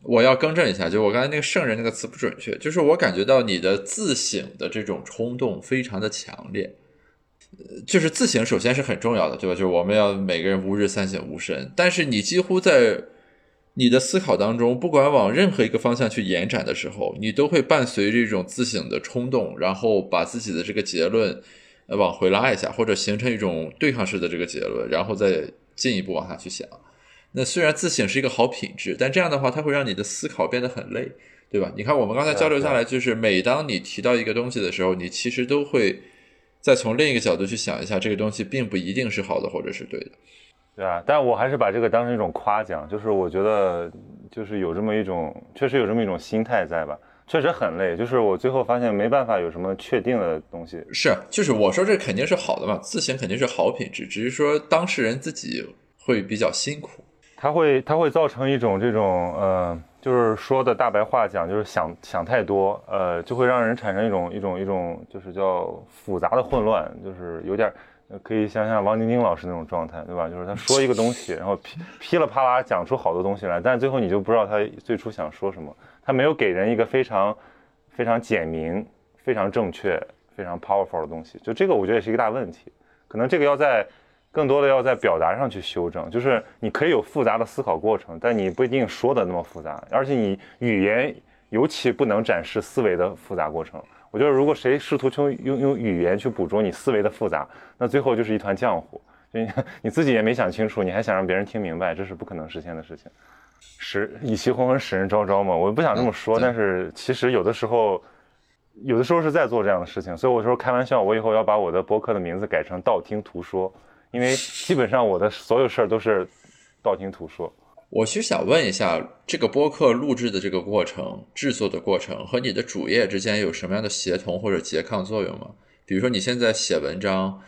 我要更正一下，就我刚才那个“圣人”那个词不准确，就是我感觉到你的自省的这种冲动非常的强烈。就是自省首先是很重要的，对吧？就是我们要每个人吾日三省吾身。但是你几乎在你的思考当中，不管往任何一个方向去延展的时候，你都会伴随这种自省的冲动，然后把自己的这个结论往回拉一下，或者形成一种对抗式的这个结论，然后再进一步往下去想。那虽然自省是一个好品质，但这样的话，它会让你的思考变得很累，对吧？你看，我们刚才交流下来，就是每当你提到一个东西的时候，你其实都会再从另一个角度去想一下，这个东西并不一定是好的，或者是对的，对啊。但我还是把这个当成一种夸奖，就是我觉得，就是有这么一种，确实有这么一种心态在吧？确实很累，就是我最后发现没办法有什么确定的东西。是，就是我说这肯定是好的嘛，自省肯定是好品质，只是说当事人自己会比较辛苦。它会，它会造成一种这种，呃，就是说的大白话讲，就是想想太多，呃，就会让人产生一种一种一种，就是叫复杂的混乱，就是有点，可以想想王晶晶老师那种状态，对吧？就是他说一个东西，然后噼噼里啪啦讲出好多东西来，但最后你就不知道他最初想说什么，他没有给人一个非常非常简明、非常正确、非常 powerful 的东西，就这个我觉得也是一个大问题，可能这个要在。更多的要在表达上去修正，就是你可以有复杂的思考过程，但你不一定说的那么复杂，而且你语言尤其不能展示思维的复杂过程。我觉得如果谁试图用用用语言去捕捉你思维的复杂，那最后就是一团浆糊，就你自己也没想清楚，你还想让别人听明白，这是不可能实现的事情。使以其昏昏使人昭昭嘛，我不想这么说，但是其实有的时候，有的时候是在做这样的事情，所以我说开玩笑，我以后要把我的博客的名字改成道听途说。因为基本上我的所有事儿都是道听途说。我其实想问一下，这个播客录制的这个过程、制作的过程和你的主业之间有什么样的协同或者拮抗作用吗？比如说你现在写文章，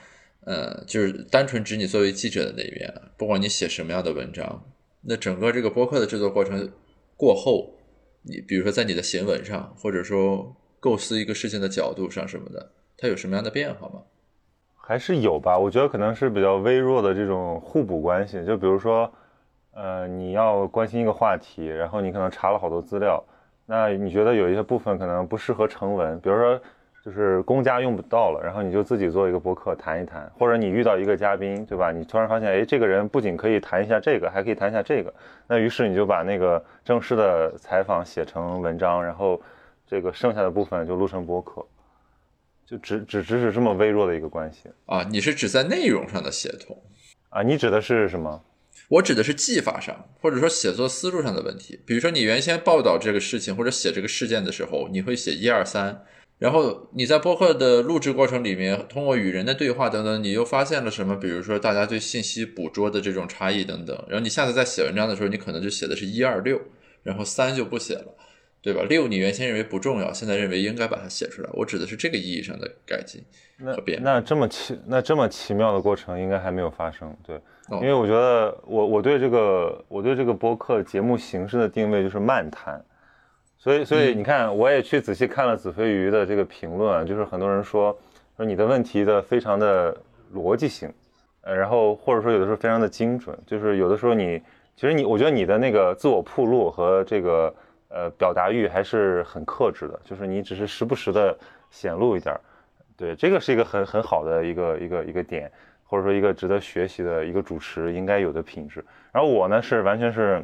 呃，就是单纯指你作为记者的那一面，不管你写什么样的文章，那整个这个播客的制作过程过后，你比如说在你的行文上，或者说构思一个事情的角度上什么的，它有什么样的变化吗？还是有吧，我觉得可能是比较微弱的这种互补关系，就比如说。呃，你要关心一个话题，然后你可能查了好多资料，那你觉得有一些部分可能不适合成文，比如说就是公家用不到了，然后你就自己做一个博客谈一谈，或者你遇到一个嘉宾，对吧？你突然发现，哎，这个人不仅可以谈一下这个，还可以谈一下这个，那于是你就把那个正式的采访写成文章，然后这个剩下的部分就录成博客，就只只只是这么微弱的一个关系啊？你是指在内容上的协同啊？你指的是什么？我指的是技法上，或者说写作思路上的问题。比如说，你原先报道这个事情或者写这个事件的时候，你会写一二三，然后你在播客的录制过程里面，通过与人的对话等等，你又发现了什么？比如说，大家对信息捕捉的这种差异等等。然后你下次在写文章的时候，你可能就写的是一二六，然后三就不写了，对吧？六你原先认为不重要，现在认为应该把它写出来。我指的是这个意义上的改进和变。那这么奇，那这么奇妙的过程应该还没有发生，对。因为我觉得我我对这个我对这个播客节目形式的定位就是漫谈，所以所以你看，我也去仔细看了子非鱼的这个评论啊，就是很多人说说你的问题的非常的逻辑性，呃，然后或者说有的时候非常的精准，就是有的时候你其实你我觉得你的那个自我铺路和这个呃表达欲还是很克制的，就是你只是时不时的显露一点，对，这个是一个很很好的一个一个一个点。或者说一个值得学习的一个主持应该有的品质。然后我呢是完全是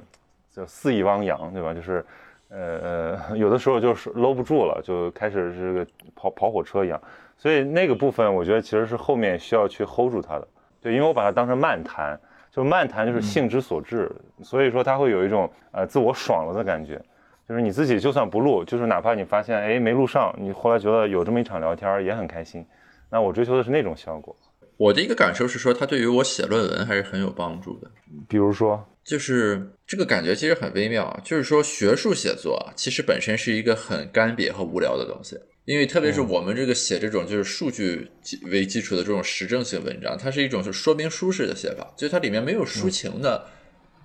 就肆意汪洋，对吧？就是呃呃，有的时候就是搂不住了，就开始这个跑跑火车一样。所以那个部分我觉得其实是后面需要去 hold 住它的。对，因为我把它当成漫谈，就漫谈就是兴之所至，所以说它会有一种呃自我爽了的感觉。就是你自己就算不录，就是哪怕你发现哎没录上，你后来觉得有这么一场聊天也很开心。那我追求的是那种效果。我的一个感受是说，它对于我写论文还是很有帮助的。比如说，就是这个感觉其实很微妙啊。就是说，学术写作啊，其实本身是一个很干瘪和无聊的东西。因为特别是我们这个写这种就是数据为基础的这种实证性文章，它是一种是说明书式的写法，就它里面没有抒情的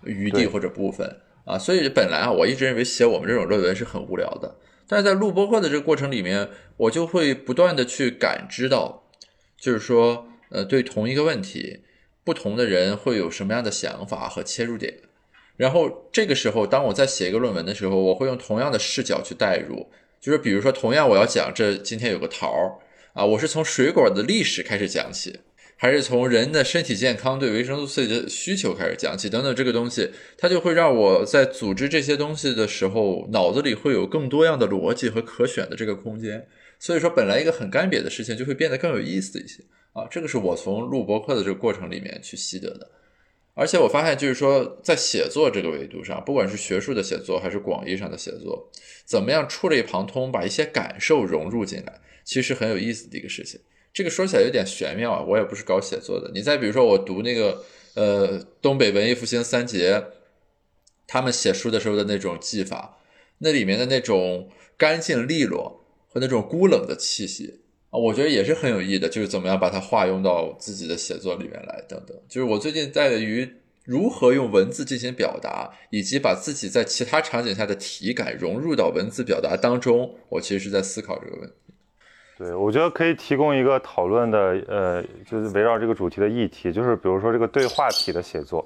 余地或者部分啊。所以本来啊，我一直认为写我们这种论文是很无聊的。但是在录播课的这个过程里面，我就会不断的去感知到，就是说。呃，对同一个问题，不同的人会有什么样的想法和切入点？然后这个时候，当我在写一个论文的时候，我会用同样的视角去代入，就是比如说，同样我要讲这今天有个桃儿啊，我是从水果的历史开始讲起，还是从人的身体健康对维生素 C 的需求开始讲起，等等，这个东西它就会让我在组织这些东西的时候，脑子里会有更多样的逻辑和可选的这个空间。所以说，本来一个很干瘪的事情，就会变得更有意思一些。啊，这个是我从录播课的这个过程里面去习得的，而且我发现，就是说，在写作这个维度上，不管是学术的写作还是广义上的写作，怎么样触类旁通，把一些感受融入进来，其实很有意思的一个事情。这个说起来有点玄妙啊，我也不是搞写作的。你再比如说，我读那个呃东北文艺复兴三杰，他们写书的时候的那种技法，那里面的那种干净利落和那种孤冷的气息。啊，我觉得也是很有意义的，就是怎么样把它化用到自己的写作里面来，等等。就是我最近在于如何用文字进行表达，以及把自己在其他场景下的体感融入到文字表达当中，我其实是在思考这个问题。对，我觉得可以提供一个讨论的，呃，就是围绕这个主题的议题，就是比如说这个对话体的写作，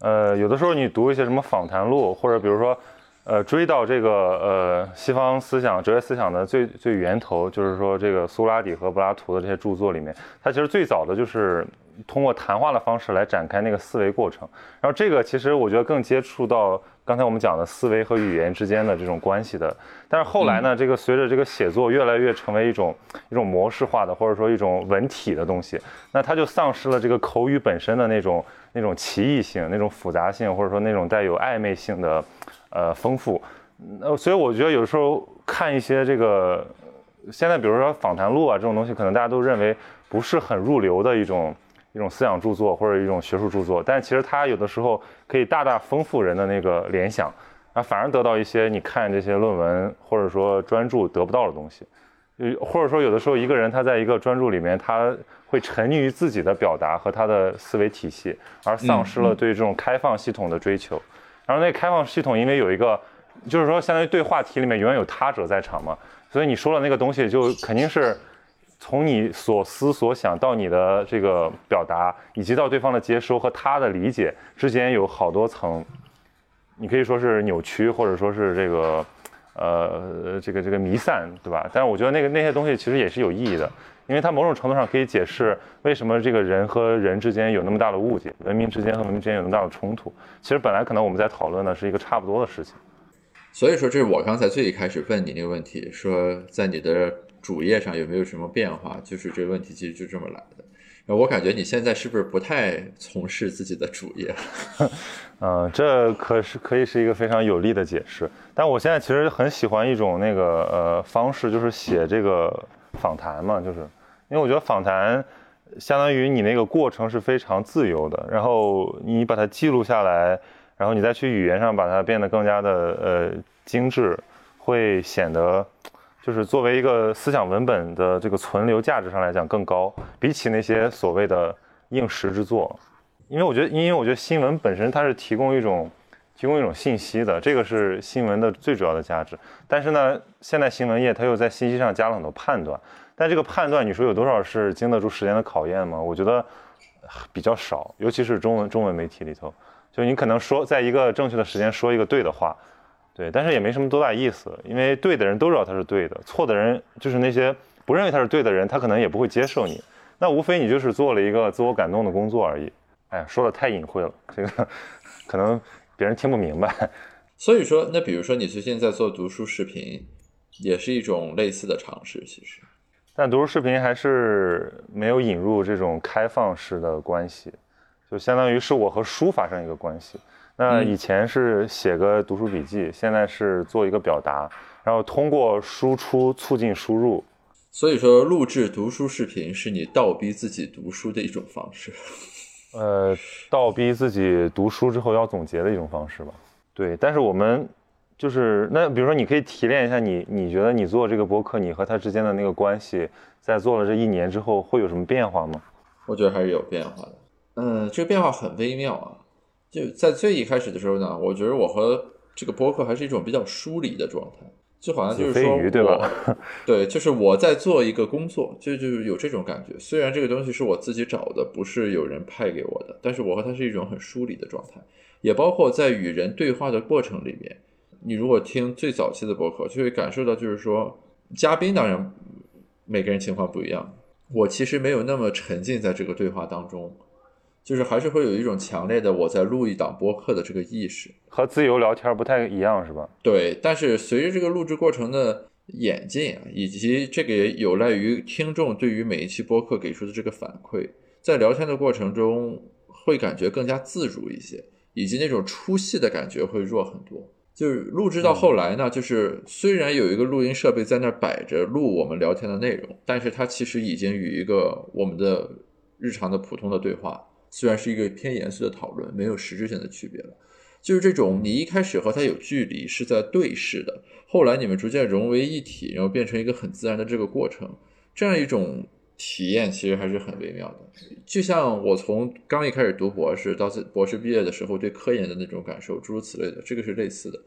呃，有的时候你读一些什么访谈录，或者比如说。呃，追到这个呃西方思想、哲学思想的最最源头，就是说这个苏拉底和柏拉图的这些著作里面，它其实最早的就是通过谈话的方式来展开那个思维过程。然后这个其实我觉得更接触到刚才我们讲的思维和语言之间的这种关系的。但是后来呢，这个随着这个写作越来越成为一种一种模式化的，或者说一种文体的东西，那它就丧失了这个口语本身的那种那种奇异性、那种复杂性，或者说那种带有暧昧性的。呃，丰富，呃，所以我觉得有时候看一些这个，现在比如说访谈录啊这种东西，可能大家都认为不是很入流的一种一种思想著作或者一种学术著作，但其实它有的时候可以大大丰富人的那个联想，啊，反而得到一些你看这些论文或者说专著得不到的东西，呃，或者说有的时候一个人他在一个专注里面，他会沉溺于自己的表达和他的思维体系，而丧失了对这种开放系统的追求。然后那开放系统因为有一个，就是说相当于对话题里面永远有他者在场嘛，所以你说的那个东西就肯定是。从你所思所想到你的这个表达，以及到对方的接收和他的理解之间有好多层，你可以说是扭曲，或者说是这个，呃，这个这个弥散，对吧？但是我觉得那个那些东西其实也是有意义的，因为它某种程度上可以解释为什么这个人和人之间有那么大的误解，文明之间和文明之间有那么大的冲突。其实本来可能我们在讨论的是一个差不多的事情。所以说，这是我刚才最一开始问你那个问题，说在你的。主页上有没有什么变化？就是这个问题其实就这么来的。然后我感觉你现在是不是不太从事自己的主业？嗯，这可是可以是一个非常有力的解释。但我现在其实很喜欢一种那个呃方式，就是写这个访谈嘛，就是因为我觉得访谈相当于你那个过程是非常自由的，然后你把它记录下来，然后你再去语言上把它变得更加的呃精致，会显得。就是作为一个思想文本的这个存留价值上来讲更高，比起那些所谓的应时之作，因为我觉得，因为我觉得新闻本身它是提供一种提供一种信息的，这个是新闻的最主要的价值。但是呢，现在新闻业它又在信息上加了很多判断，但这个判断你说有多少是经得住时间的考验吗？我觉得比较少，尤其是中文中文媒体里头，就你可能说在一个正确的时间说一个对的话。对，但是也没什么多大意思，因为对的人都知道他是对的，错的人就是那些不认为他是对的人，他可能也不会接受你。那无非你就是做了一个自我感动的工作而已。哎呀，说的太隐晦了，这个可能别人听不明白。所以说，那比如说你最近在做读书视频，也是一种类似的尝试，其实。但读书视频还是没有引入这种开放式的关系，就相当于是我和书发生一个关系。那以前是写个读书笔记，现在是做一个表达，然后通过输出促进输入。所以说，录制读书视频是你倒逼自己读书的一种方式。呃，倒逼自己读书之后要总结的一种方式吧。对，但是我们就是那，比如说，你可以提炼一下你，你觉得你做这个博客，你和他之间的那个关系，在做了这一年之后会有什么变化吗？我觉得还是有变化的。嗯，这个变化很微妙啊。就在最一开始的时候呢，我觉得我和这个播客还是一种比较疏离的状态，就好像就是说，对吧？对，就是我在做一个工作，就就是有这种感觉。虽然这个东西是我自己找的，不是有人派给我的，但是我和他是一种很疏离的状态。也包括在与人对话的过程里面，你如果听最早期的播客，就会感受到，就是说，嘉宾当然每个人情况不一样，我其实没有那么沉浸在这个对话当中。就是还是会有一种强烈的我在录一档播客的这个意识，和自由聊天不太一样，是吧？对，但是随着这个录制过程的演进啊，以及这个也有赖于听众对于每一期播客给出的这个反馈，在聊天的过程中会感觉更加自如一些，以及那种出戏的感觉会弱很多。就是录制到后来呢，就是虽然有一个录音设备在那摆着录我们聊天的内容，但是它其实已经与一个我们的日常的普通的对话。虽然是一个偏严肃的讨论，没有实质性的区别了。就是这种你一开始和他有距离，是在对视的，后来你们逐渐融为一体，然后变成一个很自然的这个过程，这样一种体验其实还是很微妙的。就像我从刚一开始读博士到博士毕业的时候对科研的那种感受，诸如此类的，这个是类似的。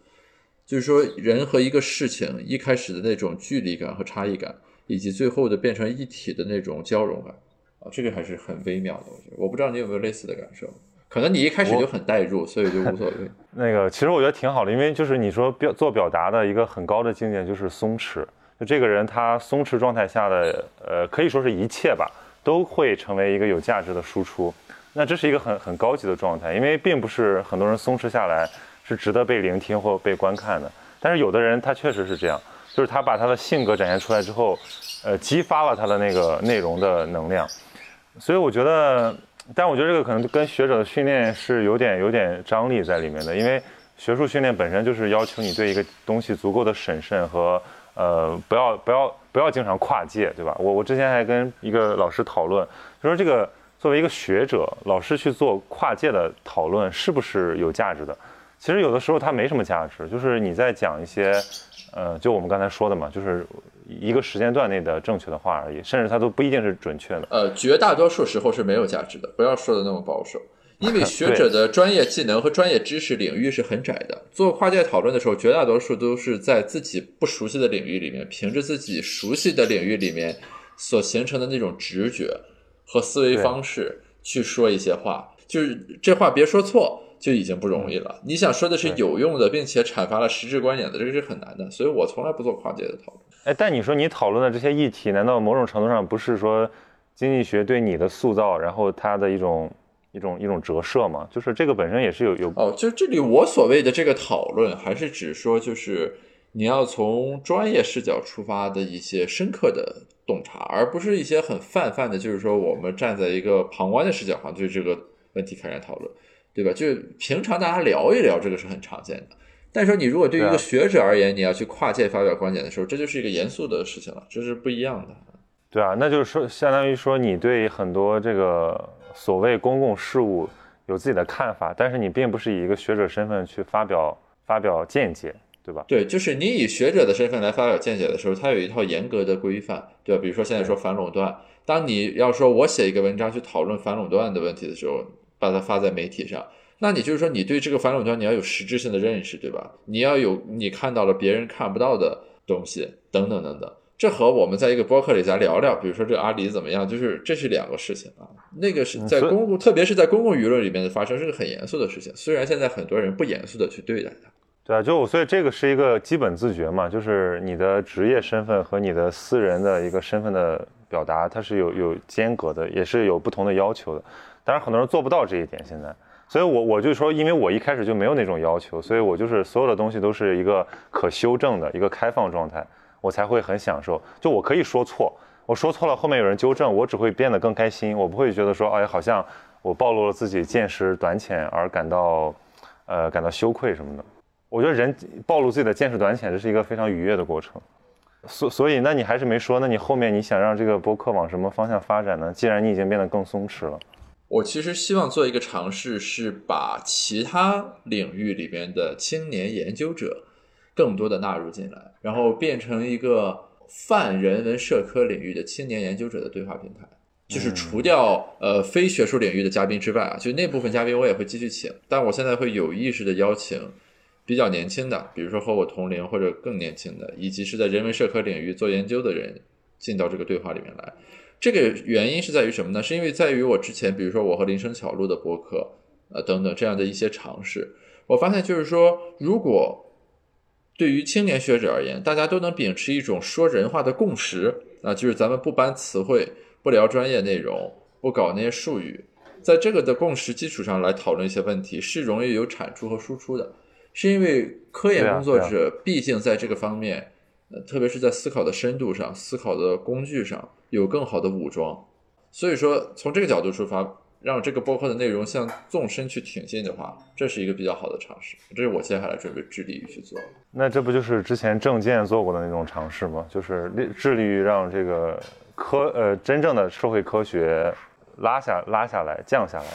就是说，人和一个事情一开始的那种距离感和差异感，以及最后的变成一体的那种交融感。啊，这个还是很微妙的，我觉得。我不知道你有没有类似的感受，可能你一开始就很代入，所以就无所谓。那个，其实我觉得挺好的，因为就是你说表做表达的一个很高的境界就是松弛，就这个人他松弛状态下的，呃，可以说是一切吧，都会成为一个有价值的输出。那这是一个很很高级的状态，因为并不是很多人松弛下来是值得被聆听或被观看的，但是有的人他确实是这样，就是他把他的性格展现出来之后，呃，激发了他的那个内容的能量。所以我觉得，但我觉得这个可能跟学者的训练是有点有点张力在里面的，因为学术训练本身就是要求你对一个东西足够的审慎和呃不要不要不要经常跨界，对吧？我我之前还跟一个老师讨论，就说这个作为一个学者，老师去做跨界的讨论是不是有价值的？其实有的时候它没什么价值，就是你在讲一些，呃，就我们刚才说的嘛，就是一个时间段内的正确的话而已，甚至它都不一定是准确的。呃，绝大多数时候是没有价值的，不要说的那么保守。因为学者的专业技能和专业知识领域是很窄的，做跨界讨论的时候，绝大多数都是在自己不熟悉的领域里面，凭着自己熟悉的领域里面所形成的那种直觉和思维方式去说一些话，就是这话别说错就已经不容易了。你想说的是有用的，并且阐发了实质观点的，这个是很难的。所以我从来不做跨界的讨论。哎，但你说你讨论的这些议题，难道某种程度上不是说经济学对你的塑造，然后它的一种？一种一种折射嘛，就是这个本身也是有有哦，就这里我所谓的这个讨论，还是指说就是你要从专业视角出发的一些深刻的洞察，而不是一些很泛泛的，就是说我们站在一个旁观的视角上对这个问题开展讨论，对吧？就平常大家聊一聊，这个是很常见的。但是说你如果对于一个学者而言，你要去跨界发表观点的时候，这就是一个严肃的事情了，这是不一样的。对啊，那就是说，相当于说你对很多这个。所谓公共事务有自己的看法，但是你并不是以一个学者身份去发表发表见解，对吧？对，就是你以学者的身份来发表见解的时候，它有一套严格的规范，对吧？比如说现在说反垄断，当你要说我写一个文章去讨论反垄断的问题的时候，把它发在媒体上，那你就是说你对这个反垄断你要有实质性的认识，对吧？你要有你看到了别人看不到的东西，等等等等。这和我们在一个博客里咱聊聊，比如说这个阿里怎么样，就是这是两个事情啊。那个是在公共，特别是在公共舆论里面的发生，是个很严肃的事情。虽然现在很多人不严肃的去对待它，对啊，就所以这个是一个基本自觉嘛，就是你的职业身份和你的私人的一个身份的表达，它是有有间隔的，也是有不同的要求的。当然很多人做不到这一点，现在，所以我我就说，因为我一开始就没有那种要求，所以我就是所有的东西都是一个可修正的一个开放状态。我才会很享受，就我可以说错，我说错了，后面有人纠正，我只会变得更开心，我不会觉得说，哎，好像我暴露了自己见识短浅而感到，呃，感到羞愧什么的。我觉得人暴露自己的见识短浅，这是一个非常愉悦的过程。所所以，那你还是没说，那你后面你想让这个播客往什么方向发展呢？既然你已经变得更松弛了，我其实希望做一个尝试，是把其他领域里边的青年研究者。更多的纳入进来，然后变成一个泛人文社科领域的青年研究者的对话平台，就是除掉呃非学术领域的嘉宾之外啊，就那部分嘉宾我也会继续请，但我现在会有意识的邀请比较年轻的，比如说和我同龄或者更年轻的，以及是在人文社科领域做研究的人进到这个对话里面来。这个原因是在于什么呢？是因为在于我之前，比如说我和林生巧录的博客，呃等等这样的一些尝试，我发现就是说如果。对于青年学者而言，大家都能秉持一种说人话的共识啊，就是咱们不搬词汇，不聊专业内容，不搞那些术语，在这个的共识基础上来讨论一些问题，是容易有产出和输出的。是因为科研工作者毕竟在这个方面，呃，特别是在思考的深度上、思考的工具上有更好的武装，所以说从这个角度出发。让这个播客的内容向纵深去挺进的话，这是一个比较好的尝试。这是我接下来准备致力于去做。那这不就是之前郑健做过的那种尝试吗？就是致力于让这个科呃真正的社会科学拉下拉下来降下来，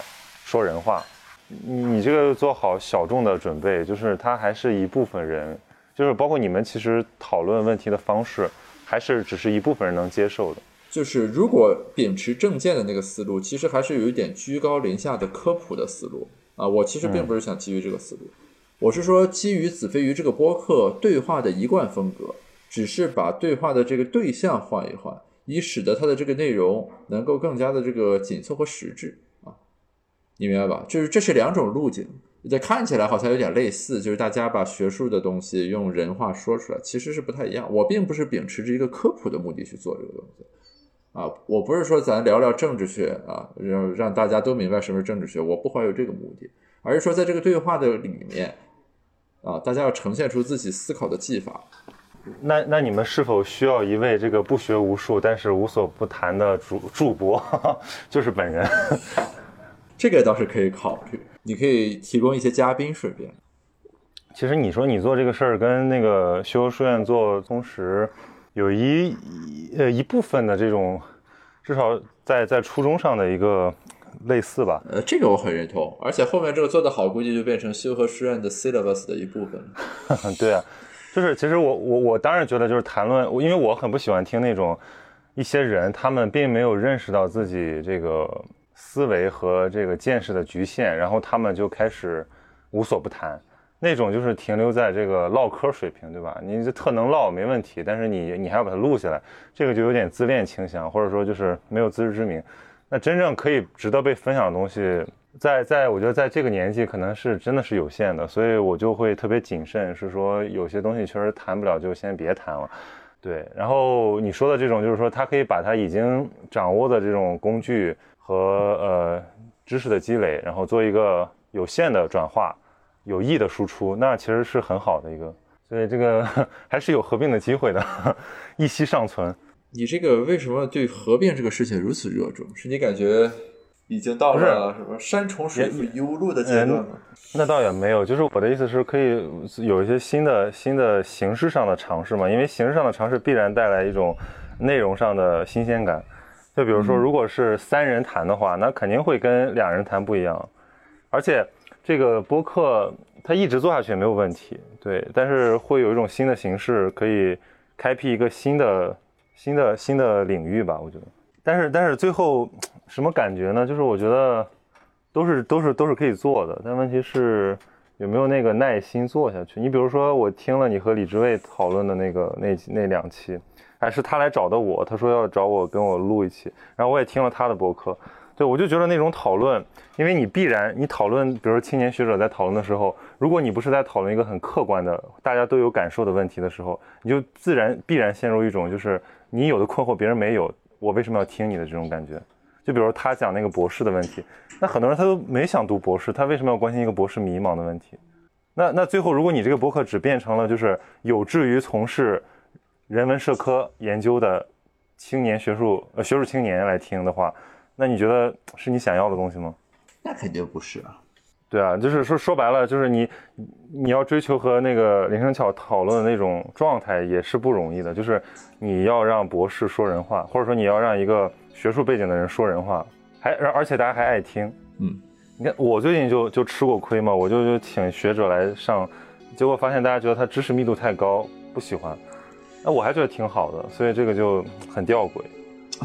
说人话。你这个做好小众的准备，就是它还是一部分人，就是包括你们其实讨论问题的方式，还是只是一部分人能接受的。就是如果秉持正见的那个思路，其实还是有一点居高临下的科普的思路啊。我其实并不是想基于这个思路，我是说基于子非鱼这个播客对话的一贯风格，只是把对话的这个对象换一换，以使得它的这个内容能够更加的这个紧凑和实质啊。你明白吧？就是这是两种路径，这看起来好像有点类似，就是大家把学术的东西用人话说出来，其实是不太一样。我并不是秉持着一个科普的目的去做这个东西。啊，我不是说咱聊聊政治学啊，让让大家都明白什么是政治学，我不怀有这个目的，而是说在这个对话的里面，啊，大家要呈现出自己思考的技法。那那你们是否需要一位这个不学无术但是无所不谈的主主播，就是本人？这个倒是可以考虑，你可以提供一些嘉宾，顺便。其实你说你做这个事儿跟那个修书院做同时。有一呃一部分的这种，至少在在初中上的一个类似吧。呃，这个我很认同，而且后面这个做得好，估计就变成修和诗院的 syllabus 的一部分了。对啊，就是其实我我我当然觉得就是谈论，因为我很不喜欢听那种一些人他们并没有认识到自己这个思维和这个见识的局限，然后他们就开始无所不谈。那种就是停留在这个唠嗑水平，对吧？你这特能唠没问题，但是你你还要把它录下来，这个就有点自恋倾向，或者说就是没有自知之明。那真正可以值得被分享的东西，在在我觉得在这个年纪可能是真的是有限的，所以我就会特别谨慎，是说有些东西确实谈不了就先别谈了。对，然后你说的这种就是说他可以把他已经掌握的这种工具和呃知识的积累，然后做一个有限的转化。有益的输出，那其实是很好的一个，所以这个 还是有合并的机会的，一息尚存。你这个为什么对合并这个事情如此热衷？是你感觉已经到了什么山重水复疑无路的阶段吗？那倒也没有，就是我的意思是可以有一些新的新的形式上的尝试嘛，因为形式上的尝试必然带来一种内容上的新鲜感。就比如说，如果是三人谈的话，那肯定会跟两人谈不一样，而且。这个播客它一直做下去也没有问题，对，但是会有一种新的形式，可以开辟一个新的、新的、新的领域吧，我觉得。但是，但是最后什么感觉呢？就是我觉得都是、都是、都是可以做的，但问题是有没有那个耐心做下去。你比如说，我听了你和李志卫讨论的那个那那两期，还是他来找的我，他说要找我跟我录一期，然后我也听了他的播客。对，我就觉得那种讨论，因为你必然你讨论，比如说青年学者在讨论的时候，如果你不是在讨论一个很客观的、大家都有感受的问题的时候，你就自然必然陷入一种就是你有的困惑别人没有，我为什么要听你的这种感觉？就比如他讲那个博士的问题，那很多人他都没想读博士，他为什么要关心一个博士迷茫的问题？那那最后如果你这个博客只变成了就是有志于从事人文社科研究的青年学术呃学术青年来听的话。那你觉得是你想要的东西吗？那肯定不是啊。对啊，就是说说白了，就是你你要追求和那个林生巧讨论的那种状态也是不容易的。就是你要让博士说人话，或者说你要让一个学术背景的人说人话，还而且大家还爱听。嗯，你看我最近就就吃过亏嘛，我就就请学者来上，结果发现大家觉得他知识密度太高，不喜欢。那我还觉得挺好的，所以这个就很吊诡。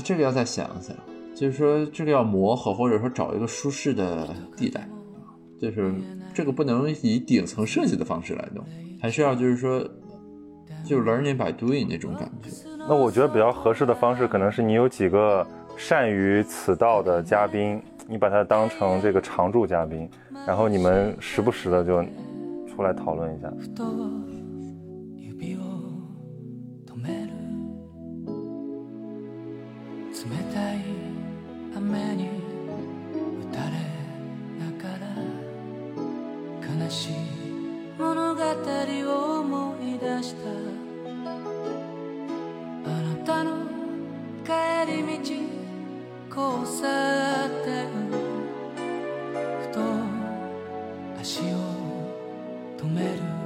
这个要再想一想。就是说，这个要磨合，或者说找一个舒适的地带，就是这个不能以顶层设计的方式来弄，还是要就是说，就 learning by doing 那种感觉。那我觉得比较合适的方式，可能是你有几个善于此道的嘉宾，你把他当成这个常驻嘉宾，然后你们时不时的就出来讨论一下。物語を思い出した。あなたの帰り道交差点。ふと足を止める。